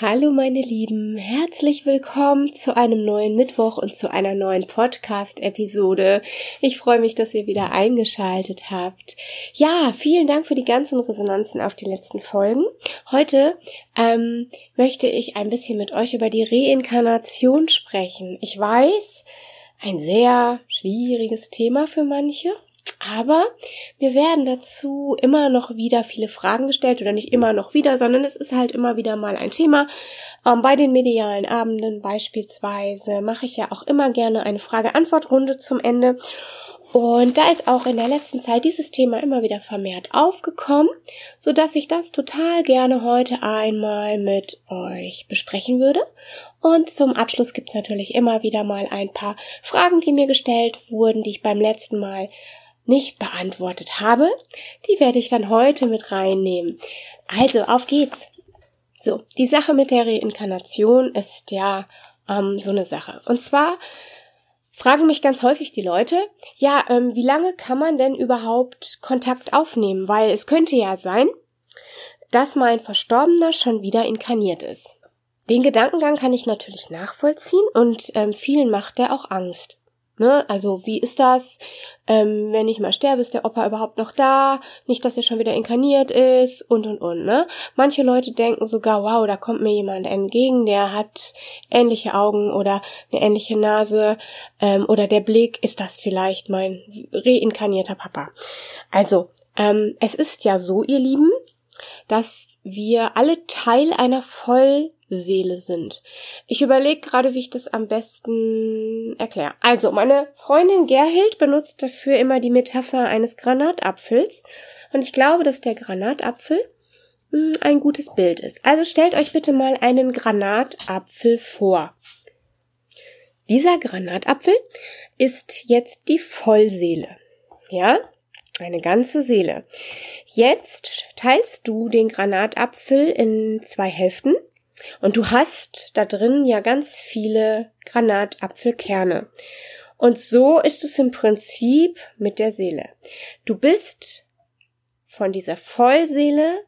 Hallo meine Lieben, herzlich willkommen zu einem neuen Mittwoch und zu einer neuen Podcast-Episode. Ich freue mich, dass ihr wieder eingeschaltet habt. Ja, vielen Dank für die ganzen Resonanzen auf die letzten Folgen. Heute ähm, möchte ich ein bisschen mit euch über die Reinkarnation sprechen. Ich weiß, ein sehr schwieriges Thema für manche. Aber mir werden dazu immer noch wieder viele Fragen gestellt oder nicht immer noch wieder, sondern es ist halt immer wieder mal ein Thema. Ähm, bei den medialen Abenden beispielsweise mache ich ja auch immer gerne eine Frage-Antwort-Runde zum Ende. Und da ist auch in der letzten Zeit dieses Thema immer wieder vermehrt aufgekommen, so dass ich das total gerne heute einmal mit euch besprechen würde. Und zum Abschluss gibt's natürlich immer wieder mal ein paar Fragen, die mir gestellt wurden, die ich beim letzten Mal nicht beantwortet habe, die werde ich dann heute mit reinnehmen. Also, auf geht's. So, die Sache mit der Reinkarnation ist ja ähm, so eine Sache. Und zwar fragen mich ganz häufig die Leute, ja, ähm, wie lange kann man denn überhaupt Kontakt aufnehmen? Weil es könnte ja sein, dass mein Verstorbener schon wieder inkarniert ist. Den Gedankengang kann ich natürlich nachvollziehen und ähm, vielen macht der auch Angst. Ne? Also wie ist das, ähm, wenn ich mal sterbe, ist der Opa überhaupt noch da? Nicht, dass er schon wieder inkarniert ist und und und. Ne? Manche Leute denken sogar, wow, da kommt mir jemand entgegen, der hat ähnliche Augen oder eine ähnliche Nase ähm, oder der Blick, ist das vielleicht mein reinkarnierter Papa? Also ähm, es ist ja so, ihr Lieben, dass wir alle Teil einer voll Seele sind. Ich überlege gerade, wie ich das am besten erkläre. Also, meine Freundin Gerhild benutzt dafür immer die Metapher eines Granatapfels. Und ich glaube, dass der Granatapfel hm, ein gutes Bild ist. Also stellt euch bitte mal einen Granatapfel vor. Dieser Granatapfel ist jetzt die Vollseele. Ja? Eine ganze Seele. Jetzt teilst du den Granatapfel in zwei Hälften und du hast da drin ja ganz viele Granatapfelkerne. Und so ist es im Prinzip mit der Seele. Du bist von dieser Vollseele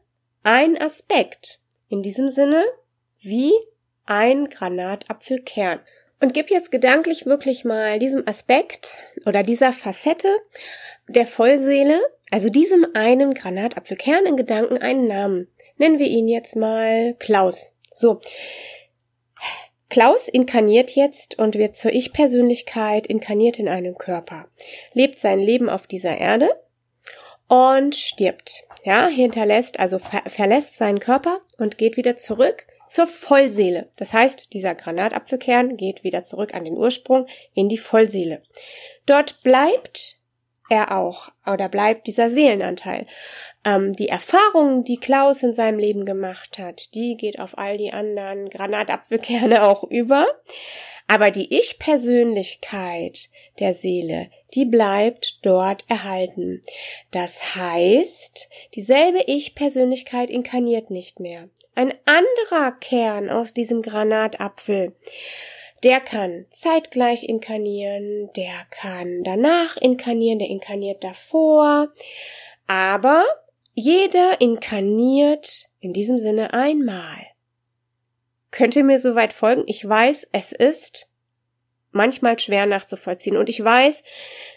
ein Aspekt. In diesem Sinne wie ein Granatapfelkern. Und gib jetzt gedanklich wirklich mal diesem Aspekt oder dieser Facette der Vollseele, also diesem einen Granatapfelkern in Gedanken einen Namen. Nennen wir ihn jetzt mal Klaus. So. Klaus inkarniert jetzt und wird zur Ich-Persönlichkeit inkarniert in einem Körper, lebt sein Leben auf dieser Erde und stirbt. Ja, hinterlässt, also ver verlässt seinen Körper und geht wieder zurück zur Vollseele. Das heißt, dieser Granatapfelkern geht wieder zurück an den Ursprung in die Vollseele. Dort bleibt er auch oder bleibt dieser Seelenanteil. Ähm, die Erfahrungen, die Klaus in seinem Leben gemacht hat, die geht auf all die anderen Granatapfelkerne auch über. Aber die Ich-Persönlichkeit der Seele, die bleibt dort erhalten. Das heißt, dieselbe Ich-Persönlichkeit inkarniert nicht mehr. Ein anderer Kern aus diesem Granatapfel der kann zeitgleich inkarnieren, der kann danach inkarnieren, der inkarniert davor. Aber jeder inkarniert in diesem Sinne einmal. Könnt ihr mir soweit folgen? Ich weiß, es ist manchmal schwer nachzuvollziehen. Und ich weiß,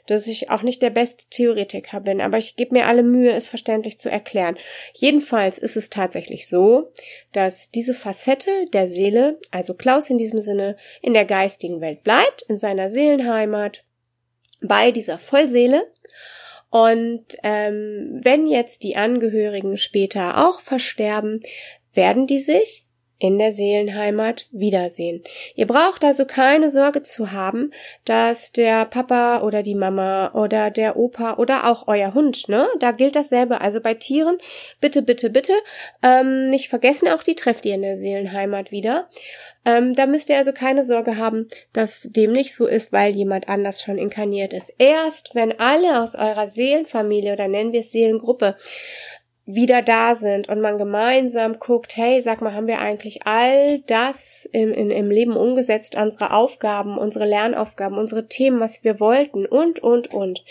dass ich auch nicht der beste Theoretiker bin, aber ich gebe mir alle Mühe, es verständlich zu erklären. Jedenfalls ist es tatsächlich so, dass diese Facette der Seele, also Klaus in diesem Sinne, in der geistigen Welt bleibt, in seiner Seelenheimat, bei dieser Vollseele. Und ähm, wenn jetzt die Angehörigen später auch versterben, werden die sich in der Seelenheimat wiedersehen. Ihr braucht also keine Sorge zu haben, dass der Papa oder die Mama oder der Opa oder auch euer Hund, ne, da gilt dasselbe. Also bei Tieren, bitte, bitte, bitte, ähm, nicht vergessen, auch die trefft ihr in der Seelenheimat wieder. Ähm, da müsst ihr also keine Sorge haben, dass dem nicht so ist, weil jemand anders schon inkarniert ist. Erst wenn alle aus eurer Seelenfamilie oder nennen wir es Seelengruppe wieder da sind und man gemeinsam guckt, hey, sag mal, haben wir eigentlich all das im, in, im Leben umgesetzt, unsere Aufgaben, unsere Lernaufgaben, unsere Themen, was wir wollten und, und, und.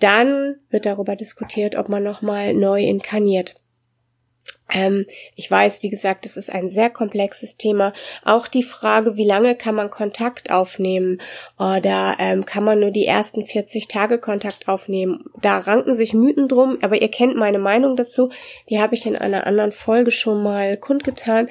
Dann wird darüber diskutiert, ob man nochmal neu inkarniert. Ähm, ich weiß, wie gesagt, das ist ein sehr komplexes Thema. Auch die Frage, wie lange kann man Kontakt aufnehmen oder ähm, kann man nur die ersten 40 Tage Kontakt aufnehmen? Da ranken sich Mythen drum, aber ihr kennt meine Meinung dazu. Die habe ich in einer anderen Folge schon mal kundgetan.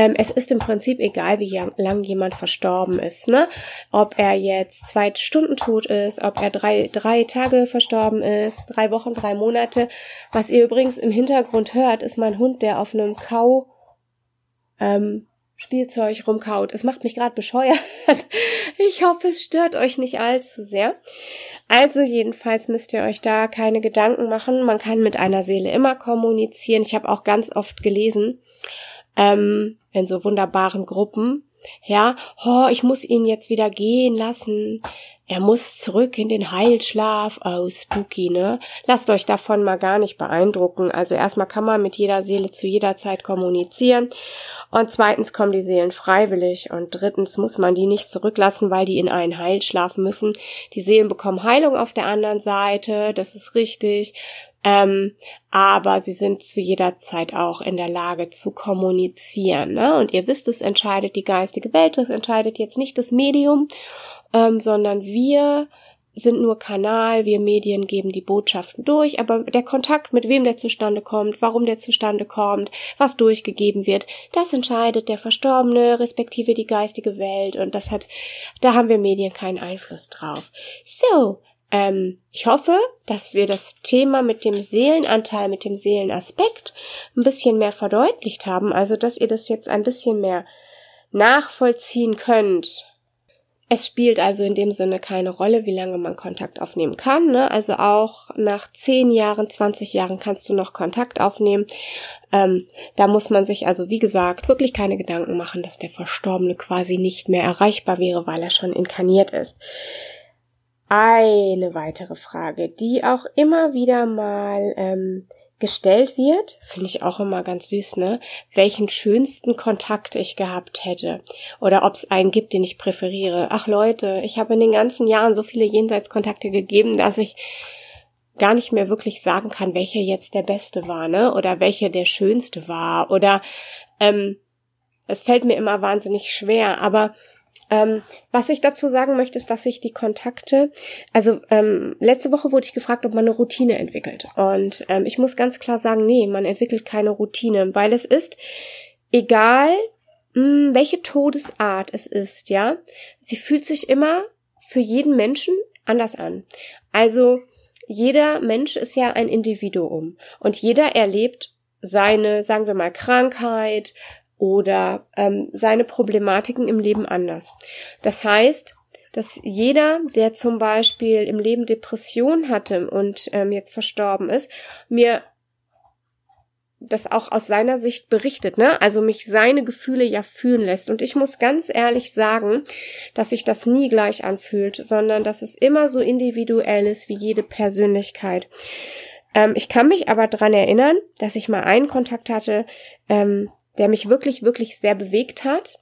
Ähm, es ist im Prinzip egal, wie lang jemand verstorben ist, ne? Ob er jetzt zwei Stunden tot ist, ob er drei, drei Tage verstorben ist, drei Wochen, drei Monate. Was ihr übrigens im Hintergrund hört, ist mein Hund, der auf einem Kau, ähm, Spielzeug rumkaut. Es macht mich gerade bescheuert. Ich hoffe, es stört euch nicht allzu sehr. Also jedenfalls müsst ihr euch da keine Gedanken machen. Man kann mit einer Seele immer kommunizieren. Ich habe auch ganz oft gelesen, ähm, in so wunderbaren Gruppen. Ja, oh, ich muss ihn jetzt wieder gehen lassen. Er muss zurück in den Heilschlaf. Oh, spooky, ne? Lasst euch davon mal gar nicht beeindrucken. Also erstmal kann man mit jeder Seele zu jeder Zeit kommunizieren. Und zweitens kommen die Seelen freiwillig. Und drittens muss man die nicht zurücklassen, weil die in einen Heilschlaf müssen. Die Seelen bekommen Heilung auf der anderen Seite. Das ist richtig. Ähm, aber sie sind zu jeder Zeit auch in der Lage zu kommunizieren. Ne? Und ihr wisst, es entscheidet die geistige Welt, es entscheidet jetzt nicht das Medium, ähm, sondern wir sind nur Kanal, wir Medien geben die Botschaften durch, aber der Kontakt, mit wem der zustande kommt, warum der zustande kommt, was durchgegeben wird, das entscheidet der Verstorbene, respektive die geistige Welt und das hat, da haben wir Medien keinen Einfluss drauf. So, ähm, ich hoffe, dass wir das Thema mit dem Seelenanteil, mit dem Seelenaspekt ein bisschen mehr verdeutlicht haben, also dass ihr das jetzt ein bisschen mehr nachvollziehen könnt. Es spielt also in dem Sinne keine Rolle, wie lange man Kontakt aufnehmen kann. Ne? Also auch nach 10 Jahren, 20 Jahren kannst du noch Kontakt aufnehmen. Ähm, da muss man sich also, wie gesagt, wirklich keine Gedanken machen, dass der Verstorbene quasi nicht mehr erreichbar wäre, weil er schon inkarniert ist eine weitere Frage, die auch immer wieder mal ähm, gestellt wird, finde ich auch immer ganz süß, ne? Welchen schönsten Kontakt ich gehabt hätte oder ob es einen gibt, den ich präferiere. Ach Leute, ich habe in den ganzen Jahren so viele Jenseitskontakte gegeben, dass ich gar nicht mehr wirklich sagen kann, welcher jetzt der beste war, ne? Oder welcher der schönste war. Oder ähm, es fällt mir immer wahnsinnig schwer, aber ähm, was ich dazu sagen möchte, ist, dass ich die Kontakte, also ähm, letzte Woche wurde ich gefragt, ob man eine Routine entwickelt. Und ähm, ich muss ganz klar sagen, nee, man entwickelt keine Routine, weil es ist egal, mh, hm, welche Todesart es ist, ja, sie fühlt sich immer für jeden Menschen anders an. Also jeder Mensch ist ja ein Individuum und jeder erlebt seine, sagen wir mal, Krankheit, oder ähm, seine Problematiken im Leben anders. Das heißt, dass jeder, der zum Beispiel im Leben Depression hatte und ähm, jetzt verstorben ist, mir das auch aus seiner Sicht berichtet, ne? Also mich seine Gefühle ja fühlen lässt. Und ich muss ganz ehrlich sagen, dass sich das nie gleich anfühlt, sondern dass es immer so individuell ist wie jede Persönlichkeit. Ähm, ich kann mich aber dran erinnern, dass ich mal einen Kontakt hatte, ähm, der mich wirklich, wirklich sehr bewegt hat.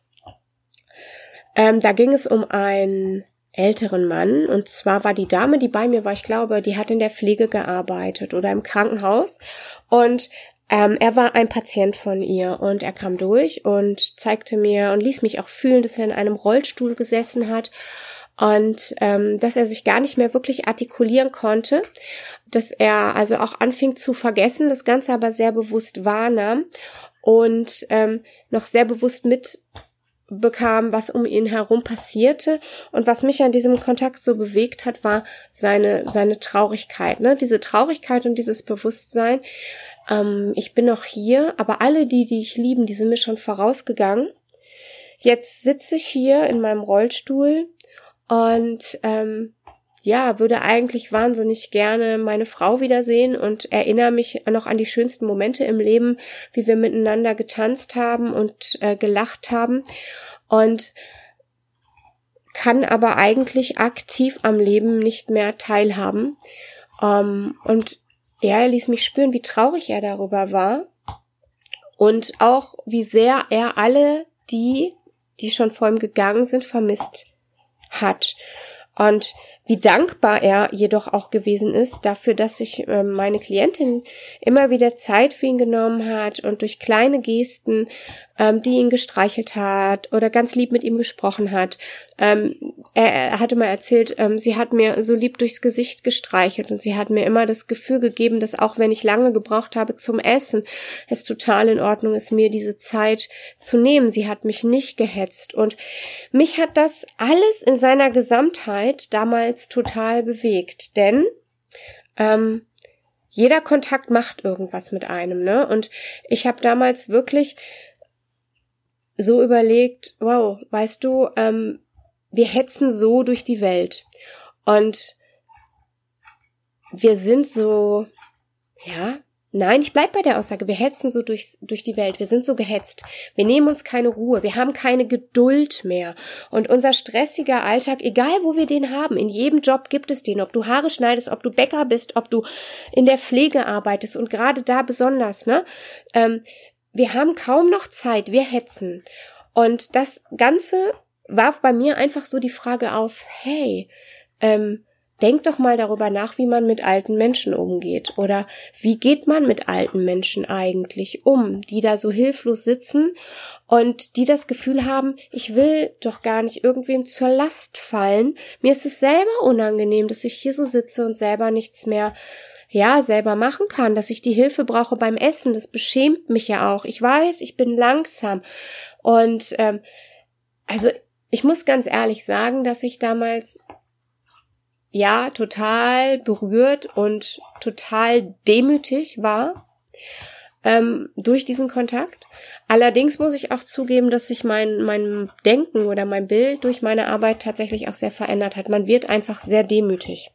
Ähm, da ging es um einen älteren Mann. Und zwar war die Dame, die bei mir war, ich glaube, die hat in der Pflege gearbeitet oder im Krankenhaus. Und ähm, er war ein Patient von ihr. Und er kam durch und zeigte mir und ließ mich auch fühlen, dass er in einem Rollstuhl gesessen hat. Und ähm, dass er sich gar nicht mehr wirklich artikulieren konnte, dass er also auch anfing zu vergessen, das Ganze aber sehr bewusst wahrnahm und ähm, noch sehr bewusst mitbekam, was um ihn herum passierte. Und was mich an diesem Kontakt so bewegt hat, war seine, seine Traurigkeit. Ne? Diese Traurigkeit und dieses Bewusstsein, Ähm, ich bin noch hier, aber alle die, die ich lieben, die sind mir schon vorausgegangen. Jetzt sitze ich hier in meinem Rollstuhl und ähm, ja, würde eigentlich wahnsinnig gerne meine Frau wiedersehen und erinnere mich noch an die schönsten Momente im Leben, wie wir miteinander getanzt haben und äh, gelacht haben und kann aber eigentlich aktiv am Leben nicht mehr teilhaben. Ähm, und ja, er ließ mich spüren, wie traurig er darüber war und auch wie sehr er alle die, die schon vor ihm gegangen sind, vermisst hat. Und wie dankbar er jedoch auch gewesen ist dafür, dass sich äh, meine Klientin immer wieder Zeit für ihn genommen hat und durch kleine Gesten, ähm, die ihn gestreichelt hat oder ganz lieb mit ihm gesprochen hat. Ähm, er, er, hatte mal erzählt, ähm, sie hat mir so lieb durchs Gesicht gestreichelt und sie hat mir immer das Gefühl gegeben, dass auch wenn ich lange gebraucht habe zum Essen, es total in Ordnung ist, mir diese Zeit zu nehmen. Sie hat mich nicht gehetzt und mich hat das alles in seiner Gesamtheit damals total bewegt, denn ähm, jeder Kontakt macht irgendwas mit einem, ne? Und ich habe damals wirklich so überlegt, wow, weißt du, ähm, wir hetzen so durch die Welt und wir sind so, ja, Nein, ich bleib bei der Aussage. Wir hetzen so durch, durch die Welt. Wir sind so gehetzt. Wir nehmen uns keine Ruhe. Wir haben keine Geduld mehr. Und unser stressiger Alltag, egal wo wir den haben, in jedem Job gibt es den. Ob du Haare schneidest, ob du Bäcker bist, ob du in der Pflege arbeitest und gerade da besonders, ne? Ähm, wir haben kaum noch Zeit. Wir hetzen. Und das Ganze warf bei mir einfach so die Frage auf, hey, ähm, Denk doch mal darüber nach, wie man mit alten Menschen umgeht. Oder wie geht man mit alten Menschen eigentlich um, die da so hilflos sitzen und die das Gefühl haben, ich will doch gar nicht irgendwem zur Last fallen. Mir ist es selber unangenehm, dass ich hier so sitze und selber nichts mehr ja, selber machen kann, dass ich die Hilfe brauche beim Essen. Das beschämt mich ja auch. Ich weiß, ich bin langsam. Und ähm, also ich muss ganz ehrlich sagen, dass ich damals ja total berührt und total demütig war ähm, durch diesen Kontakt. Allerdings muss ich auch zugeben, dass sich mein, mein Denken oder mein Bild durch meine Arbeit tatsächlich auch sehr verändert hat. Man wird einfach sehr demütig.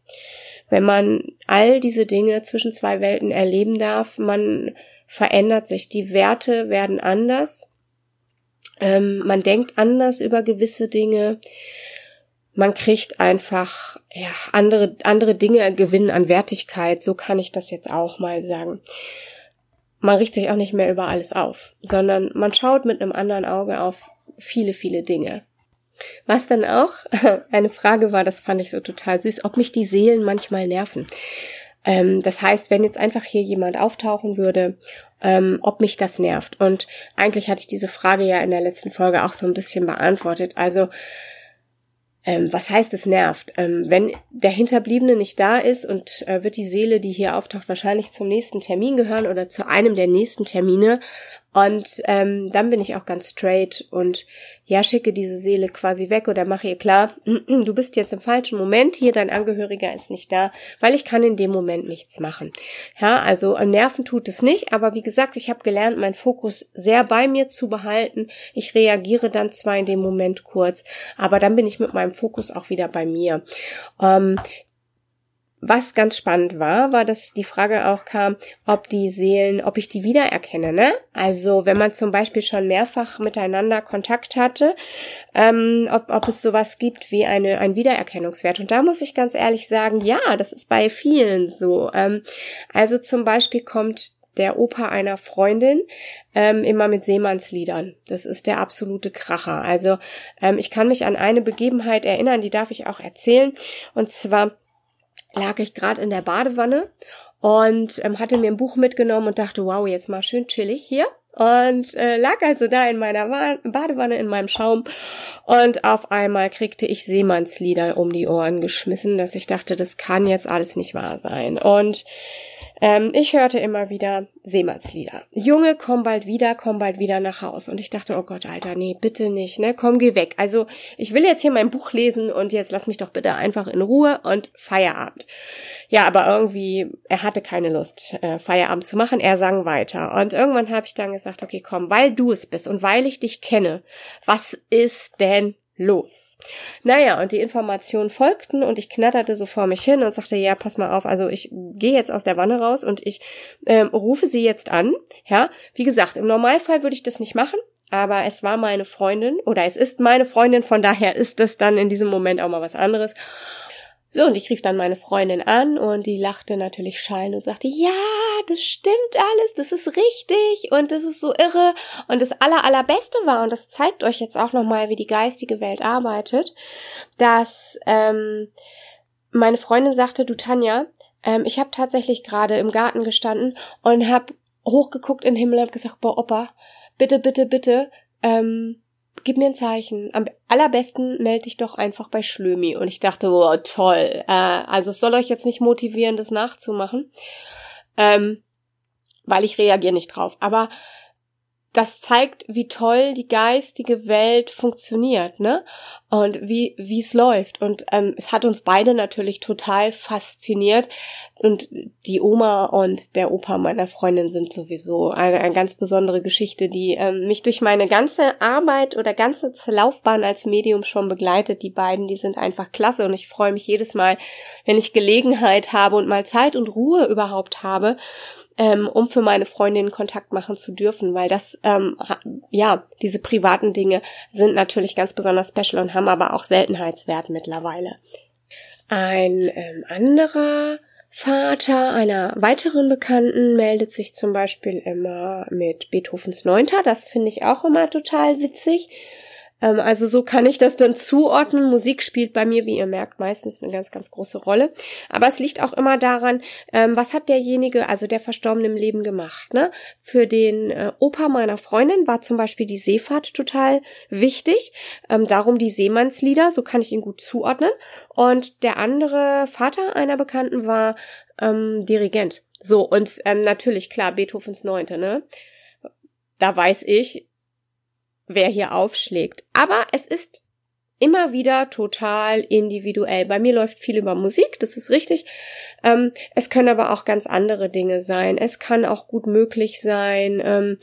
Wenn man all diese Dinge zwischen zwei Welten erleben darf, man verändert sich. Die Werte werden anders. Ähm, man denkt anders über gewisse Dinge man kriegt einfach ja, andere, andere Dinge gewinnen an Wertigkeit. So kann ich das jetzt auch mal sagen. Man richtet sich auch nicht mehr über alles auf, sondern man schaut mit einem anderen Auge auf viele, viele Dinge. Was dann auch eine Frage war, das fand ich so total süß, ob mich die Seelen manchmal nerven. Ähm, das heißt, wenn jetzt einfach hier jemand auftauchen würde, ähm, ob mich das nervt. Und eigentlich hatte ich diese Frage ja in der letzten Folge auch so ein bisschen beantwortet. Also ähm, was heißt es nervt? Ähm, wenn der Hinterbliebene nicht da ist und äh, wird die Seele, die hier auftaucht, wahrscheinlich zum nächsten Termin gehören oder zu einem der nächsten Termine und ähm, dann bin ich auch ganz straight und ja, schicke diese Seele quasi weg oder mache ihr klar, du bist jetzt im falschen Moment hier, dein Angehöriger ist nicht da, weil ich kann in dem Moment nichts machen. Ja, also Nerven tut es nicht, aber wie gesagt, ich habe gelernt, meinen Fokus sehr bei mir zu behalten. Ich reagiere dann zwar in dem Moment kurz, aber dann bin ich mit meinem Fokus auch wieder bei mir. Ähm, was ganz spannend war, war, dass die Frage auch kam, ob die Seelen, ob ich die wiedererkenne, ne? Also wenn man zum Beispiel schon mehrfach miteinander Kontakt hatte, ähm, ob, ob es sowas gibt wie eine, ein Wiedererkennungswert. Und da muss ich ganz ehrlich sagen, ja, das ist bei vielen so. Ähm, also zum Beispiel kommt der Opa einer Freundin ähm, immer mit Seemannsliedern. Das ist der absolute Kracher. Also ähm, ich kann mich an eine Begebenheit erinnern, die darf ich auch erzählen. Und zwar lag ich gerade in der Badewanne und ähm, hatte mir ein Buch mitgenommen und dachte, wow, jetzt mal schön chillig hier. Und äh, lag also da in meiner Badewanne, in meinem Schaum. Und auf einmal kriegte ich Seemannslieder um die Ohren geschmissen, dass ich dachte, das kann jetzt alles nicht wahr sein. Und ähm, ich hörte immer wieder Seemannslieder. Junge, komm bald wieder, komm bald wieder nach Haus. Und ich dachte, oh Gott, Alter, nee, bitte nicht, ne? Komm, geh weg. Also, ich will jetzt hier mein Buch lesen und jetzt lass mich doch bitte einfach in Ruhe und Feierabend. Ja, aber irgendwie, er hatte keine Lust, äh, Feierabend zu machen. Er sang weiter. Und irgendwann habe ich dann gesagt, okay, komm, weil du es bist und weil ich dich kenne, was ist denn los? Naja, und die Informationen folgten und ich knatterte so vor mich hin und sagte, ja, pass mal auf, also ich gehe jetzt aus der Wanne raus und ich ähm, rufe sie jetzt an. Ja, wie gesagt, im Normalfall würde ich das nicht machen, aber es war meine Freundin oder es ist meine Freundin, von daher ist es dann in diesem Moment auch mal was anderes. So, und ich rief dann meine Freundin an und die lachte natürlich schallend und sagte, ja, das stimmt alles, das ist richtig und das ist so irre. Und das aller, allerbeste war, und das zeigt euch jetzt auch nochmal, wie die geistige Welt arbeitet, dass ähm, meine Freundin sagte, du Tanja, ähm, ich habe tatsächlich gerade im Garten gestanden und habe hochgeguckt in den Himmel und gesagt, boah, Opa, bitte, bitte, bitte, ähm, gib mir ein Zeichen. Am allerbesten melde dich doch einfach bei Schlömi. Und ich dachte, oh, toll. Äh, also es soll euch jetzt nicht motivieren, das nachzumachen, ähm, weil ich reagiere nicht drauf. Aber das zeigt, wie toll die geistige Welt funktioniert, ne? Und wie wie es läuft. Und ähm, es hat uns beide natürlich total fasziniert. Und die Oma und der Opa meiner Freundin sind sowieso eine, eine ganz besondere Geschichte, die ähm, mich durch meine ganze Arbeit oder ganze Laufbahn als Medium schon begleitet. Die beiden, die sind einfach klasse. Und ich freue mich jedes Mal, wenn ich Gelegenheit habe und mal Zeit und Ruhe überhaupt habe ähm, um für meine Freundin Kontakt machen zu dürfen, weil das, ähm, ja, diese privaten Dinge sind natürlich ganz besonders special und haben aber auch Seltenheitswert mittlerweile. Ein ähm, anderer Vater einer weiteren Bekannten meldet sich zum Beispiel immer mit Beethovens Neunter. Das finde ich auch immer total witzig. Ähm, also so kann ich das dann zuordnen. Musik spielt bei mir, wie ihr merkt, meistens eine ganz, ganz große Rolle. Aber es liegt auch immer daran, ähm, was hat derjenige, also der Verstorbene im Leben gemacht. Ne? Für den äh, Opa meiner Freundin war zum Beispiel die Seefahrt total wichtig. Ähm, darum die Seemannslieder, so kann ich ihn gut zuordnen. Und der andere Vater einer Bekannten war ähm, Dirigent. So, und ähm, natürlich, klar, Beethovens Neunte, ne? Da weiß ich, wer hier aufschlägt. Aber es ist immer wieder total individuell. Bei mir läuft viel über Musik, das ist richtig. Ähm, es können aber auch ganz andere Dinge sein. Es kann auch gut möglich sein, ähm,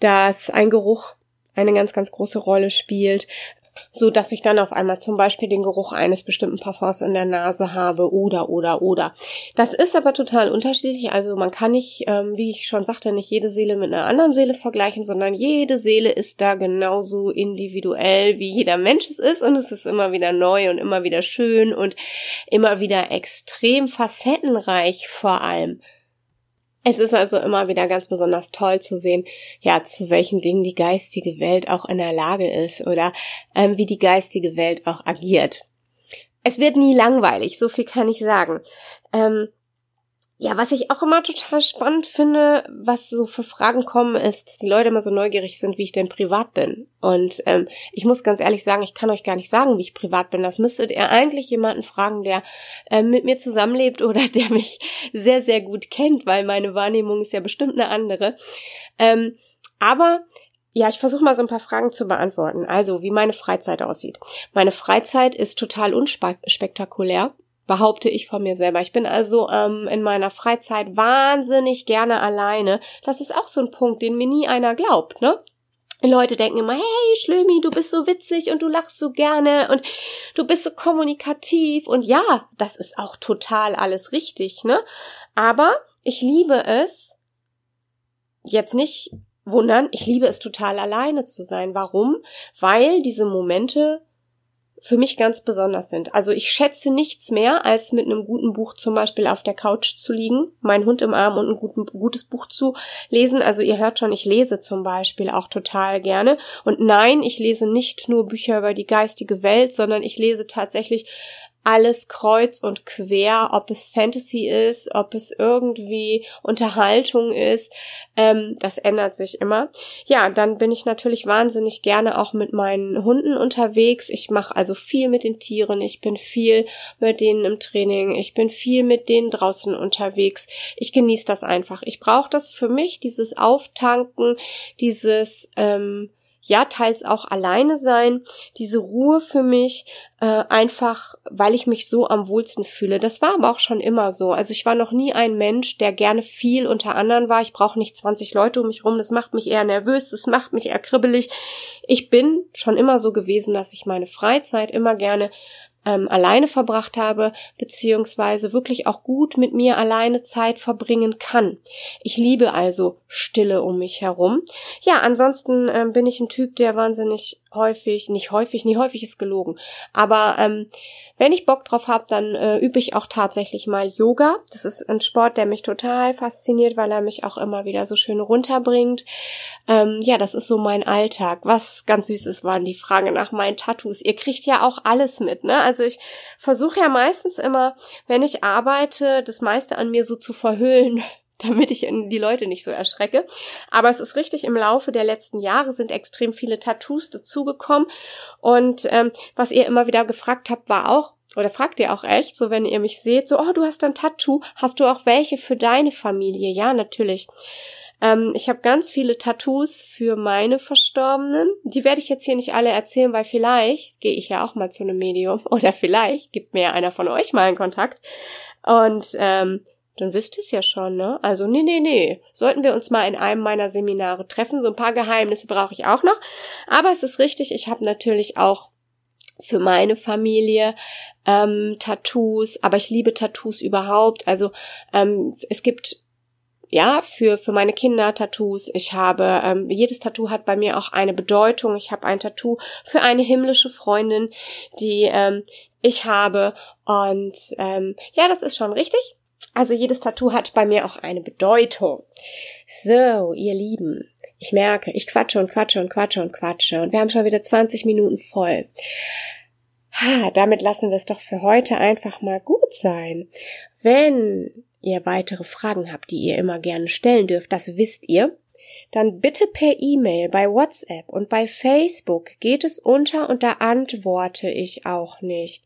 dass ein Geruch eine ganz, ganz große Rolle spielt so dass ich dann auf einmal zum Beispiel den Geruch eines bestimmten Parfums in der Nase habe oder oder oder. Das ist aber total unterschiedlich. Also man kann nicht, ähm, wie ich schon sagte, nicht jede Seele mit einer anderen Seele vergleichen, sondern jede Seele ist da genauso individuell, wie jeder Mensch es ist und es ist immer wieder neu und immer wieder schön und immer wieder extrem facettenreich vor allem. Es ist also immer wieder ganz besonders toll zu sehen, ja, zu welchen Dingen die geistige Welt auch in der Lage ist oder ähm, wie die geistige Welt auch agiert. Es wird nie langweilig, so viel kann ich sagen. Ähm, ja, was ich auch immer total spannend finde, was so für Fragen kommen, ist, dass die Leute immer so neugierig sind, wie ich denn privat bin. Und ähm, ich muss ganz ehrlich sagen, ich kann euch gar nicht sagen, wie ich privat bin. Das müsstet ihr eigentlich jemanden fragen, der äh, mit mir zusammenlebt oder der mich sehr, sehr gut kennt, weil meine Wahrnehmung ist ja bestimmt eine andere. Ähm, aber ja, ich versuche mal so ein paar Fragen zu beantworten. Also, wie meine Freizeit aussieht. Meine Freizeit ist total unspektakulär behaupte ich von mir selber. Ich bin also ähm, in meiner Freizeit wahnsinnig gerne alleine. Das ist auch so ein Punkt, den mir nie einer glaubt, ne? Leute denken immer, hey Schlömi, du bist so witzig und du lachst so gerne und du bist so kommunikativ und ja, das ist auch total alles richtig, ne? Aber ich liebe es, jetzt nicht wundern, ich liebe es total alleine zu sein. Warum? Weil diese Momente für mich ganz besonders sind. Also ich schätze nichts mehr, als mit einem guten Buch zum Beispiel auf der Couch zu liegen, mein Hund im Arm und ein guten, gutes Buch zu lesen. Also ihr hört schon, ich lese zum Beispiel auch total gerne. Und nein, ich lese nicht nur Bücher über die geistige Welt, sondern ich lese tatsächlich alles kreuz und quer, ob es Fantasy ist, ob es irgendwie Unterhaltung ist, ähm, das ändert sich immer. Ja, dann bin ich natürlich wahnsinnig gerne auch mit meinen Hunden unterwegs. Ich mache also viel mit den Tieren, ich bin viel mit denen im Training, ich bin viel mit denen draußen unterwegs. Ich genieße das einfach. Ich brauche das für mich, dieses Auftanken, dieses ähm, ja, teils auch alleine sein, diese Ruhe für mich, äh, einfach, weil ich mich so am wohlsten fühle. Das war aber auch schon immer so. Also ich war noch nie ein Mensch, der gerne viel unter anderen war. Ich brauche nicht 20 Leute um mich rum. Das macht mich eher nervös. Das macht mich eher kribbelig. Ich bin schon immer so gewesen, dass ich meine Freizeit immer gerne ähm, alleine verbracht habe, beziehungsweise wirklich auch gut mit mir alleine Zeit verbringen kann. Ich liebe also Stille um mich herum. Ja, ansonsten ähm, bin ich ein Typ, der wahnsinnig häufig, nicht häufig, nie häufig ist gelogen, aber ähm, wenn ich Bock drauf habe, dann äh, übe ich auch tatsächlich mal Yoga. Das ist ein Sport, der mich total fasziniert, weil er mich auch immer wieder so schön runterbringt. Ähm, ja, das ist so mein Alltag. Was ganz süß ist, waren die Frage nach meinen Tattoos. Ihr kriegt ja auch alles mit, ne? Also ich versuche ja meistens immer, wenn ich arbeite, das meiste an mir so zu verhüllen, damit ich die Leute nicht so erschrecke. Aber es ist richtig, im Laufe der letzten Jahre sind extrem viele Tattoos dazugekommen. Und ähm, was ihr immer wieder gefragt habt, war auch, oder fragt ihr auch echt, so wenn ihr mich seht, so, oh, du hast ein Tattoo, hast du auch welche für deine Familie? Ja, natürlich. Ähm, ich habe ganz viele Tattoos für meine Verstorbenen. Die werde ich jetzt hier nicht alle erzählen, weil vielleicht gehe ich ja auch mal zu einem Medium oder vielleicht gibt mir ja einer von euch mal einen Kontakt. Und ähm, dann wisst ihr es ja schon, ne? Also, nee, nee, nee. Sollten wir uns mal in einem meiner Seminare treffen. So ein paar Geheimnisse brauche ich auch noch. Aber es ist richtig, ich habe natürlich auch für meine Familie ähm, Tattoos, aber ich liebe Tattoos überhaupt. Also ähm, es gibt ja, für, für meine Kinder Tattoos. Ich habe, ähm, jedes Tattoo hat bei mir auch eine Bedeutung. Ich habe ein Tattoo für eine himmlische Freundin, die ähm, ich habe. Und ähm, ja, das ist schon richtig. Also jedes Tattoo hat bei mir auch eine Bedeutung. So, ihr Lieben, ich merke, ich quatsche und quatsche und quatsche und quatsche und wir haben schon wieder 20 Minuten voll. Ha, damit lassen wir es doch für heute einfach mal gut sein. Wenn ihr weitere Fragen habt, die ihr immer gerne stellen dürft, das wisst ihr, dann bitte per E-Mail, bei WhatsApp und bei Facebook geht es unter und da antworte ich auch nicht.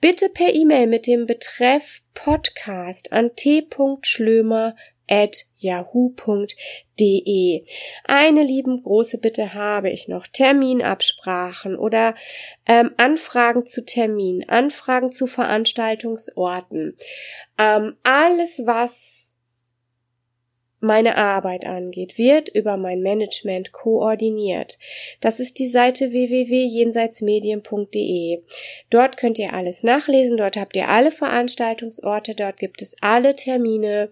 Bitte per E-Mail mit dem Betreff Podcast an t.schlömer at yahoo.de. Eine lieben große Bitte habe ich noch. Terminabsprachen oder ähm, Anfragen zu Terminen, Anfragen zu Veranstaltungsorten. Ähm, alles, was meine Arbeit angeht, wird über mein Management koordiniert. Das ist die Seite www.jenseitsmedien.de. Dort könnt ihr alles nachlesen, dort habt ihr alle Veranstaltungsorte, dort gibt es alle Termine.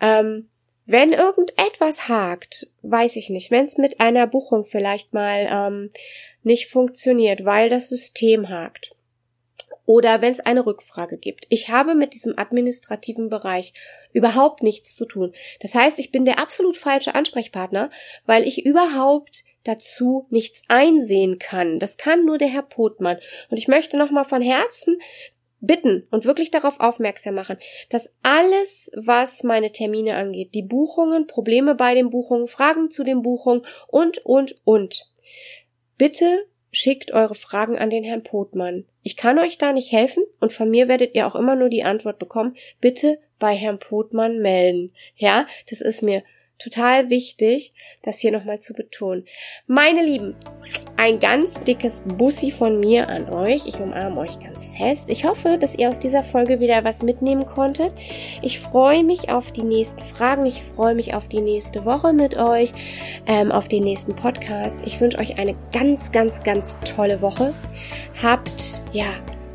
Ähm, wenn irgendetwas hakt, weiß ich nicht, wenn es mit einer Buchung vielleicht mal ähm, nicht funktioniert, weil das System hakt oder wenn es eine Rückfrage gibt. Ich habe mit diesem administrativen Bereich überhaupt nichts zu tun. Das heißt, ich bin der absolut falsche Ansprechpartner, weil ich überhaupt dazu nichts einsehen kann. Das kann nur der Herr Potmann. Und ich möchte nochmal von Herzen bitten und wirklich darauf aufmerksam machen, dass alles, was meine Termine angeht, die Buchungen, Probleme bei den Buchungen, Fragen zu den Buchungen und, und, und, bitte schickt eure Fragen an den Herrn Potmann. Ich kann euch da nicht helfen und von mir werdet ihr auch immer nur die Antwort bekommen, bitte bei Herrn Potmann melden. Ja, das ist mir total wichtig, das hier nochmal zu betonen. Meine Lieben, ein ganz dickes Bussi von mir an euch. Ich umarme euch ganz fest. Ich hoffe, dass ihr aus dieser Folge wieder was mitnehmen konntet. Ich freue mich auf die nächsten Fragen. Ich freue mich auf die nächste Woche mit euch, ähm, auf den nächsten Podcast. Ich wünsche euch eine ganz, ganz, ganz tolle Woche. Habt, ja,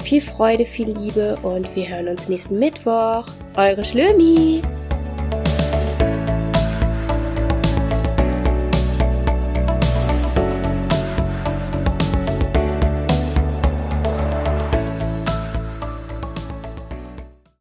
viel Freude, viel Liebe und wir hören uns nächsten Mittwoch. Eure Schlömi!